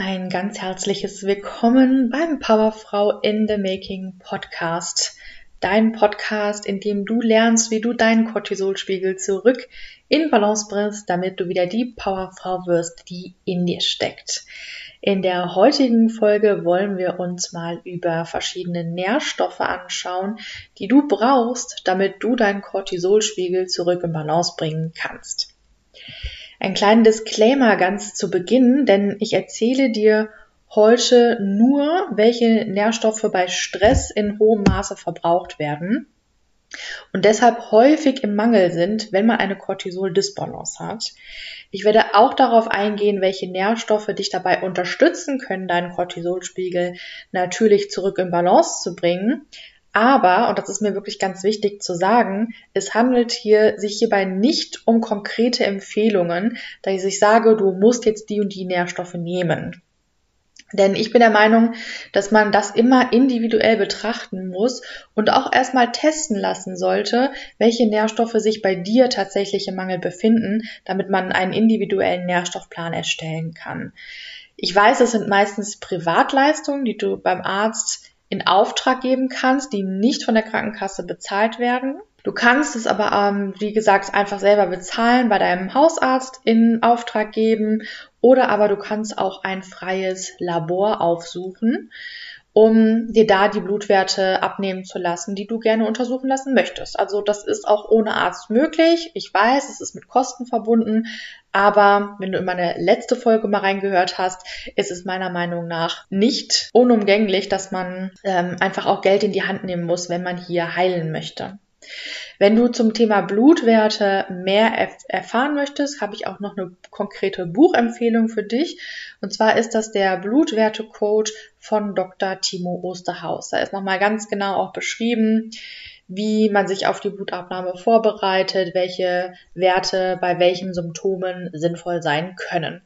Ein ganz herzliches Willkommen beim Powerfrau in the Making Podcast. Dein Podcast, in dem du lernst, wie du deinen Cortisolspiegel zurück in Balance bringst, damit du wieder die Powerfrau wirst, die in dir steckt. In der heutigen Folge wollen wir uns mal über verschiedene Nährstoffe anschauen, die du brauchst, damit du deinen Cortisolspiegel zurück in Balance bringen kannst. Ein kleiner Disclaimer ganz zu Beginn, denn ich erzähle dir heute nur, welche Nährstoffe bei Stress in hohem Maße verbraucht werden und deshalb häufig im Mangel sind, wenn man eine Cortisol-Disbalance hat. Ich werde auch darauf eingehen, welche Nährstoffe dich dabei unterstützen können, deinen Cortisolspiegel natürlich zurück in Balance zu bringen. Aber, und das ist mir wirklich ganz wichtig zu sagen, es handelt hier, sich hierbei nicht um konkrete Empfehlungen, da ich sage, du musst jetzt die und die Nährstoffe nehmen. Denn ich bin der Meinung, dass man das immer individuell betrachten muss und auch erstmal testen lassen sollte, welche Nährstoffe sich bei dir tatsächlich im Mangel befinden, damit man einen individuellen Nährstoffplan erstellen kann. Ich weiß, es sind meistens Privatleistungen, die du beim Arzt in Auftrag geben kannst, die nicht von der Krankenkasse bezahlt werden. Du kannst es aber, ähm, wie gesagt, einfach selber bezahlen, bei deinem Hausarzt in Auftrag geben oder aber du kannst auch ein freies Labor aufsuchen, um dir da die Blutwerte abnehmen zu lassen, die du gerne untersuchen lassen möchtest. Also das ist auch ohne Arzt möglich. Ich weiß, es ist mit Kosten verbunden, aber wenn du in meine letzte Folge mal reingehört hast, ist es meiner Meinung nach nicht unumgänglich, dass man ähm, einfach auch Geld in die Hand nehmen muss, wenn man hier heilen möchte. Wenn du zum Thema Blutwerte mehr erf erfahren möchtest, habe ich auch noch eine konkrete Buchempfehlung für dich. Und zwar ist das der Blutwerte-Coach von Dr. Timo Osterhaus. Da ist nochmal ganz genau auch beschrieben, wie man sich auf die Blutabnahme vorbereitet, welche Werte bei welchen Symptomen sinnvoll sein können.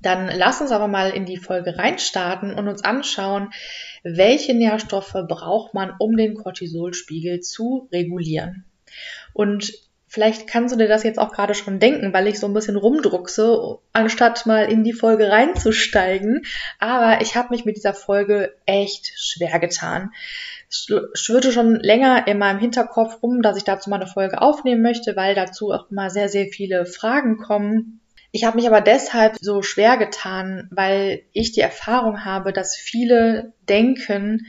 Dann lass uns aber mal in die Folge reinstarten und uns anschauen, welche Nährstoffe braucht man, um den Cortisolspiegel zu regulieren. Und vielleicht kannst du dir das jetzt auch gerade schon denken, weil ich so ein bisschen rumdruckse, anstatt mal in die Folge reinzusteigen. Aber ich habe mich mit dieser Folge echt schwer getan. Es schwirrte schon länger in meinem Hinterkopf rum, dass ich dazu mal eine Folge aufnehmen möchte, weil dazu auch immer sehr, sehr viele Fragen kommen ich habe mich aber deshalb so schwer getan, weil ich die Erfahrung habe, dass viele denken,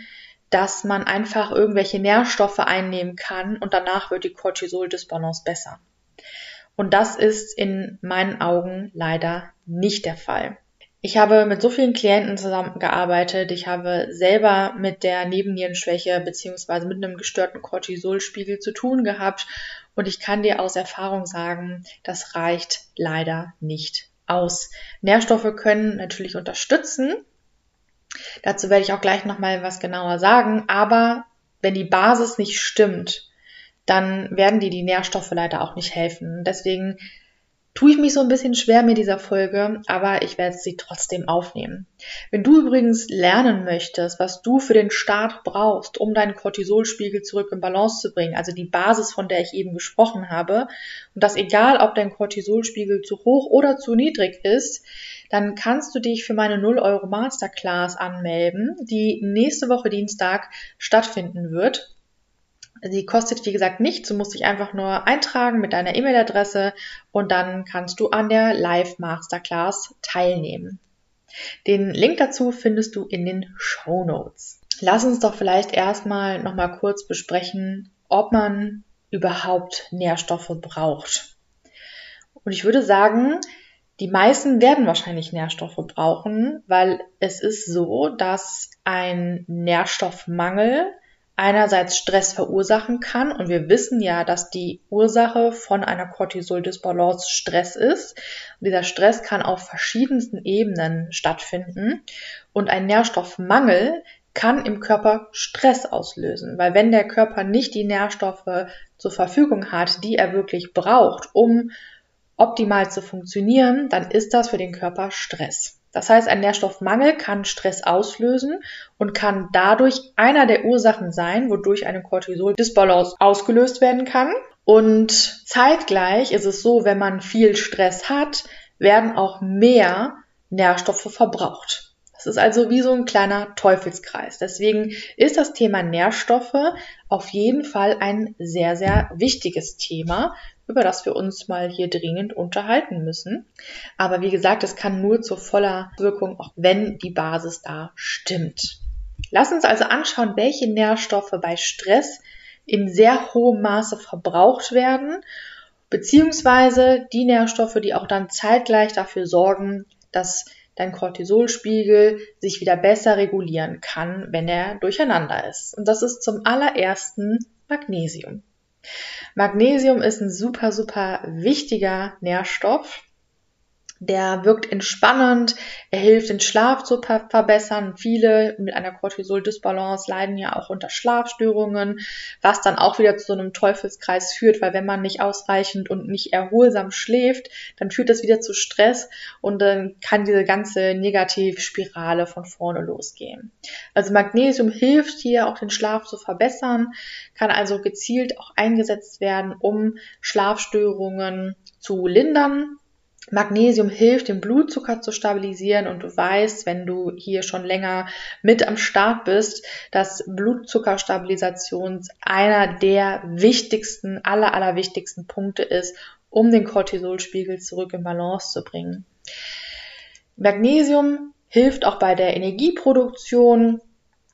dass man einfach irgendwelche Nährstoffe einnehmen kann und danach wird die Cortisol-Disbalance besser. Und das ist in meinen Augen leider nicht der Fall. Ich habe mit so vielen Klienten zusammengearbeitet. Ich habe selber mit der Nebennierenschwäche beziehungsweise mit einem gestörten Cortisolspiegel zu tun gehabt. Und ich kann dir aus Erfahrung sagen, das reicht leider nicht aus. Nährstoffe können natürlich unterstützen. Dazu werde ich auch gleich nochmal was genauer sagen. Aber wenn die Basis nicht stimmt, dann werden dir die Nährstoffe leider auch nicht helfen. Deswegen tue ich mich so ein bisschen schwer mit dieser Folge, aber ich werde sie trotzdem aufnehmen. Wenn du übrigens lernen möchtest, was du für den Start brauchst, um deinen Cortisolspiegel zurück in Balance zu bringen, also die Basis, von der ich eben gesprochen habe, und das egal, ob dein Cortisolspiegel zu hoch oder zu niedrig ist, dann kannst du dich für meine 0 Euro Masterclass anmelden, die nächste Woche Dienstag stattfinden wird. Sie kostet, wie gesagt, nichts. Du musst dich einfach nur eintragen mit deiner E-Mail-Adresse und dann kannst du an der Live Masterclass teilnehmen. Den Link dazu findest du in den Show Notes. Lass uns doch vielleicht erstmal nochmal kurz besprechen, ob man überhaupt Nährstoffe braucht. Und ich würde sagen, die meisten werden wahrscheinlich Nährstoffe brauchen, weil es ist so, dass ein Nährstoffmangel einerseits Stress verursachen kann. Und wir wissen ja, dass die Ursache von einer Cortisol-Disbalance Stress ist. Und dieser Stress kann auf verschiedensten Ebenen stattfinden. Und ein Nährstoffmangel kann im Körper Stress auslösen, weil wenn der Körper nicht die Nährstoffe zur Verfügung hat, die er wirklich braucht, um optimal zu funktionieren, dann ist das für den Körper Stress. Das heißt, ein Nährstoffmangel kann Stress auslösen und kann dadurch einer der Ursachen sein, wodurch eine Cortisol-Disbalance ausgelöst werden kann. Und zeitgleich ist es so, wenn man viel Stress hat, werden auch mehr Nährstoffe verbraucht. Das ist also wie so ein kleiner Teufelskreis. Deswegen ist das Thema Nährstoffe auf jeden Fall ein sehr, sehr wichtiges Thema, über das wir uns mal hier dringend unterhalten müssen. Aber wie gesagt, es kann nur zur voller Wirkung, auch wenn die Basis da stimmt. Lass uns also anschauen, welche Nährstoffe bei Stress in sehr hohem Maße verbraucht werden, beziehungsweise die Nährstoffe, die auch dann zeitgleich dafür sorgen, dass dein Cortisolspiegel sich wieder besser regulieren kann, wenn er durcheinander ist. Und das ist zum allerersten Magnesium. Magnesium ist ein super, super wichtiger Nährstoff der wirkt entspannend, er hilft den Schlaf zu verbessern. Viele mit einer Cortisol-Dysbalance leiden ja auch unter Schlafstörungen, was dann auch wieder zu so einem Teufelskreis führt, weil wenn man nicht ausreichend und nicht erholsam schläft, dann führt das wieder zu Stress und dann kann diese ganze Negativspirale von vorne losgehen. Also Magnesium hilft hier auch den Schlaf zu verbessern, kann also gezielt auch eingesetzt werden, um Schlafstörungen zu lindern Magnesium hilft, den Blutzucker zu stabilisieren und du weißt, wenn du hier schon länger mit am Start bist, dass Blutzuckerstabilisation einer der wichtigsten, aller, aller wichtigsten Punkte ist, um den Cortisolspiegel zurück in Balance zu bringen. Magnesium hilft auch bei der Energieproduktion,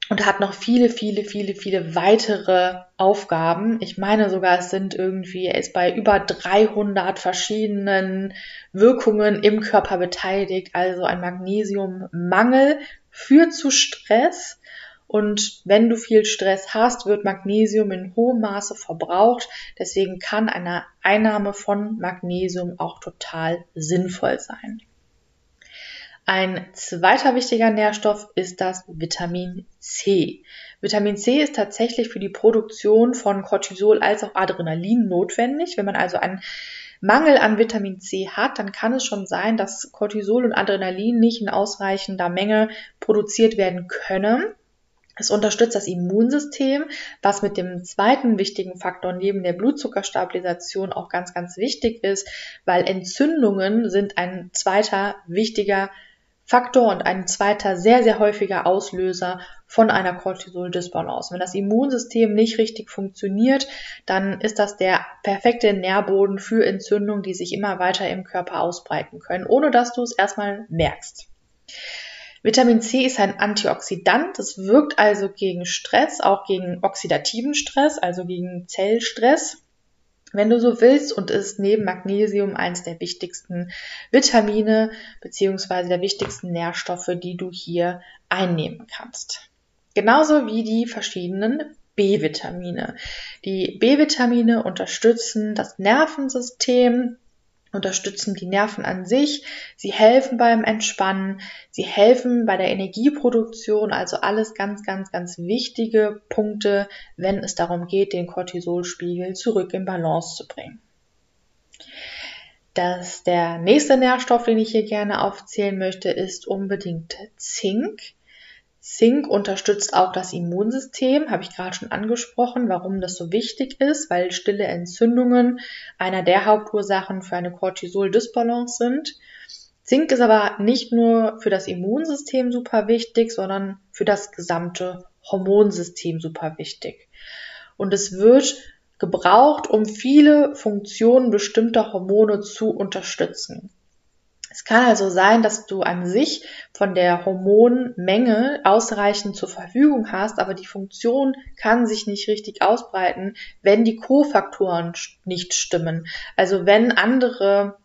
und hat noch viele, viele, viele, viele weitere Aufgaben. Ich meine sogar, es sind irgendwie, er ist bei über 300 verschiedenen Wirkungen im Körper beteiligt. Also ein Magnesiummangel führt zu Stress. Und wenn du viel Stress hast, wird Magnesium in hohem Maße verbraucht. Deswegen kann eine Einnahme von Magnesium auch total sinnvoll sein. Ein zweiter wichtiger Nährstoff ist das Vitamin C. Vitamin C ist tatsächlich für die Produktion von Cortisol als auch Adrenalin notwendig. Wenn man also einen Mangel an Vitamin C hat, dann kann es schon sein, dass Cortisol und Adrenalin nicht in ausreichender Menge produziert werden können. Es unterstützt das Immunsystem, was mit dem zweiten wichtigen Faktor neben der Blutzuckerstabilisation auch ganz, ganz wichtig ist, weil Entzündungen sind ein zweiter wichtiger Faktor und ein zweiter sehr, sehr häufiger Auslöser von einer Cortisol-Dysbalance. Wenn das Immunsystem nicht richtig funktioniert, dann ist das der perfekte Nährboden für Entzündungen, die sich immer weiter im Körper ausbreiten können, ohne dass du es erstmal merkst. Vitamin C ist ein Antioxidant, es wirkt also gegen Stress, auch gegen oxidativen Stress, also gegen Zellstress wenn du so willst und ist neben Magnesium eines der wichtigsten Vitamine beziehungsweise der wichtigsten Nährstoffe, die du hier einnehmen kannst. Genauso wie die verschiedenen B-Vitamine. Die B-Vitamine unterstützen das Nervensystem, unterstützen die Nerven an sich, sie helfen beim Entspannen, sie helfen bei der Energieproduktion, also alles ganz, ganz, ganz wichtige Punkte, wenn es darum geht, den Cortisolspiegel zurück in Balance zu bringen. Das, der nächste Nährstoff, den ich hier gerne aufzählen möchte, ist unbedingt Zink. Zink unterstützt auch das Immunsystem, habe ich gerade schon angesprochen, warum das so wichtig ist, weil stille Entzündungen einer der Hauptursachen für eine Cortisol-Dysbalance sind. Zink ist aber nicht nur für das Immunsystem super wichtig, sondern für das gesamte Hormonsystem super wichtig. Und es wird gebraucht, um viele Funktionen bestimmter Hormone zu unterstützen. Es kann also sein, dass du an sich von der Hormonmenge ausreichend zur Verfügung hast, aber die Funktion kann sich nicht richtig ausbreiten, wenn die Kofaktoren nicht stimmen. Also wenn andere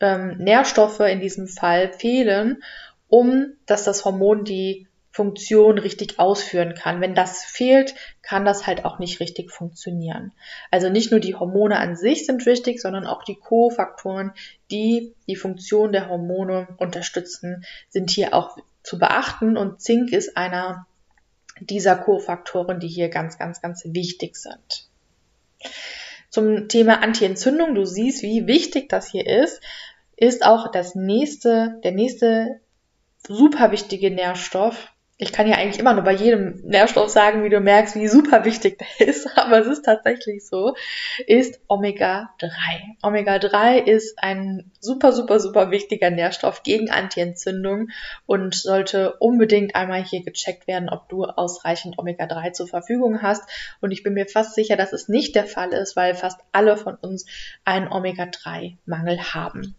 ähm, Nährstoffe in diesem Fall fehlen, um dass das Hormon die Funktion richtig ausführen kann. Wenn das fehlt, kann das halt auch nicht richtig funktionieren. Also nicht nur die Hormone an sich sind wichtig, sondern auch die Kofaktoren, die die Funktion der Hormone unterstützen, sind hier auch zu beachten und Zink ist einer dieser Kofaktoren, die hier ganz, ganz, ganz wichtig sind. Zum Thema Antientzündung, du siehst, wie wichtig das hier ist, ist auch das nächste, der nächste super wichtige Nährstoff ich kann ja eigentlich immer nur bei jedem Nährstoff sagen, wie du merkst, wie super wichtig der ist, aber es ist tatsächlich so, ist Omega-3. Omega-3 ist ein super, super, super wichtiger Nährstoff gegen Antientzündung und sollte unbedingt einmal hier gecheckt werden, ob du ausreichend Omega-3 zur Verfügung hast. Und ich bin mir fast sicher, dass es nicht der Fall ist, weil fast alle von uns einen Omega-3-Mangel haben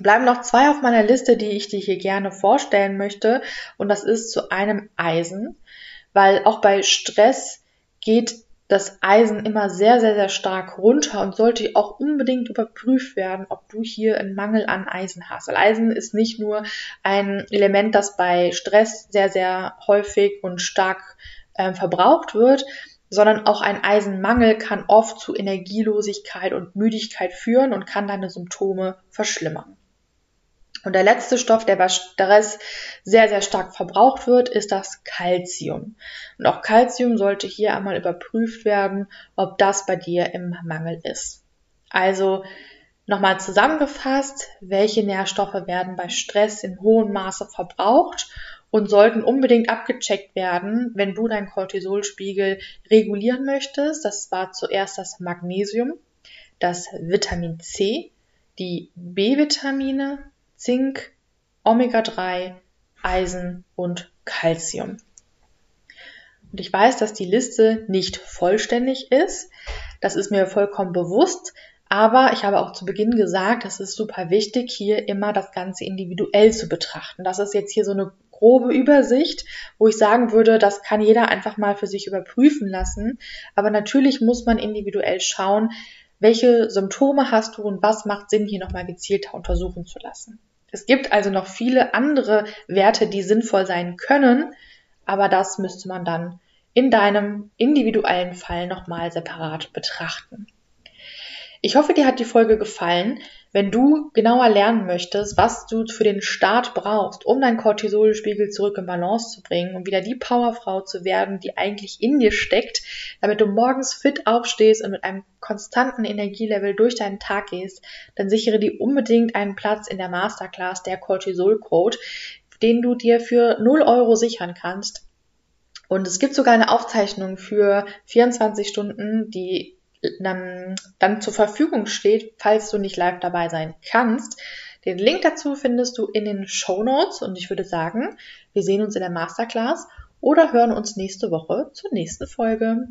bleiben noch zwei auf meiner Liste, die ich dir hier gerne vorstellen möchte. Und das ist zu einem Eisen, weil auch bei Stress geht das Eisen immer sehr, sehr, sehr stark runter und sollte auch unbedingt überprüft werden, ob du hier einen Mangel an Eisen hast. Weil Eisen ist nicht nur ein Element, das bei Stress sehr, sehr häufig und stark äh, verbraucht wird, sondern auch ein Eisenmangel kann oft zu Energielosigkeit und Müdigkeit führen und kann deine Symptome verschlimmern. Und der letzte Stoff, der bei Stress sehr, sehr stark verbraucht wird, ist das Calcium. Und auch Calcium sollte hier einmal überprüft werden, ob das bei dir im Mangel ist. Also nochmal zusammengefasst, welche Nährstoffe werden bei Stress in hohem Maße verbraucht und sollten unbedingt abgecheckt werden, wenn du deinen Cortisolspiegel regulieren möchtest. Das war zuerst das Magnesium, das Vitamin C, die B-Vitamine, Zink, Omega-3, Eisen und Calcium. Und ich weiß, dass die Liste nicht vollständig ist. Das ist mir vollkommen bewusst. Aber ich habe auch zu Beginn gesagt, es ist super wichtig, hier immer das Ganze individuell zu betrachten. Das ist jetzt hier so eine grobe Übersicht, wo ich sagen würde, das kann jeder einfach mal für sich überprüfen lassen. Aber natürlich muss man individuell schauen, welche Symptome hast du und was macht Sinn, hier nochmal gezielter untersuchen zu lassen. Es gibt also noch viele andere Werte, die sinnvoll sein können, aber das müsste man dann in deinem individuellen Fall nochmal separat betrachten. Ich hoffe, dir hat die Folge gefallen. Wenn du genauer lernen möchtest, was du für den Start brauchst, um deinen Cortisolspiegel zurück in Balance zu bringen, um wieder die Powerfrau zu werden, die eigentlich in dir steckt, damit du morgens fit aufstehst und mit einem konstanten Energielevel durch deinen Tag gehst, dann sichere dir unbedingt einen Platz in der Masterclass der Cortisol Code, den du dir für 0 Euro sichern kannst. Und es gibt sogar eine Aufzeichnung für 24 Stunden, die dann, dann zur Verfügung steht, falls du nicht live dabei sein kannst. Den Link dazu findest du in den Show Notes und ich würde sagen, wir sehen uns in der Masterclass oder hören uns nächste Woche zur nächsten Folge.